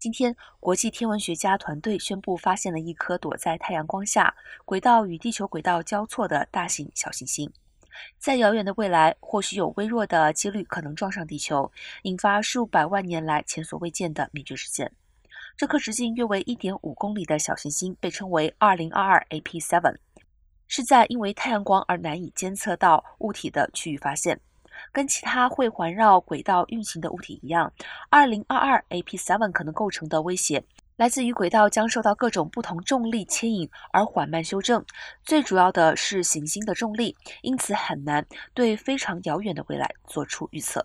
今天，国际天文学家团队宣布发现了一颗躲在太阳光下、轨道与地球轨道交错的大型小行星。在遥远的未来，或许有微弱的几率可能撞上地球，引发数百万年来前所未见的灭绝事件。这颗直径约为1.5公里的小行星被称为2022 AP7，是在因为太阳光而难以监测到物体的区域发现。跟其他会环绕轨道运行的物体一样，2022 AP7 可能构成的威胁来自于轨道将受到各种不同重力牵引而缓慢修正。最主要的是行星的重力，因此很难对非常遥远的未来做出预测。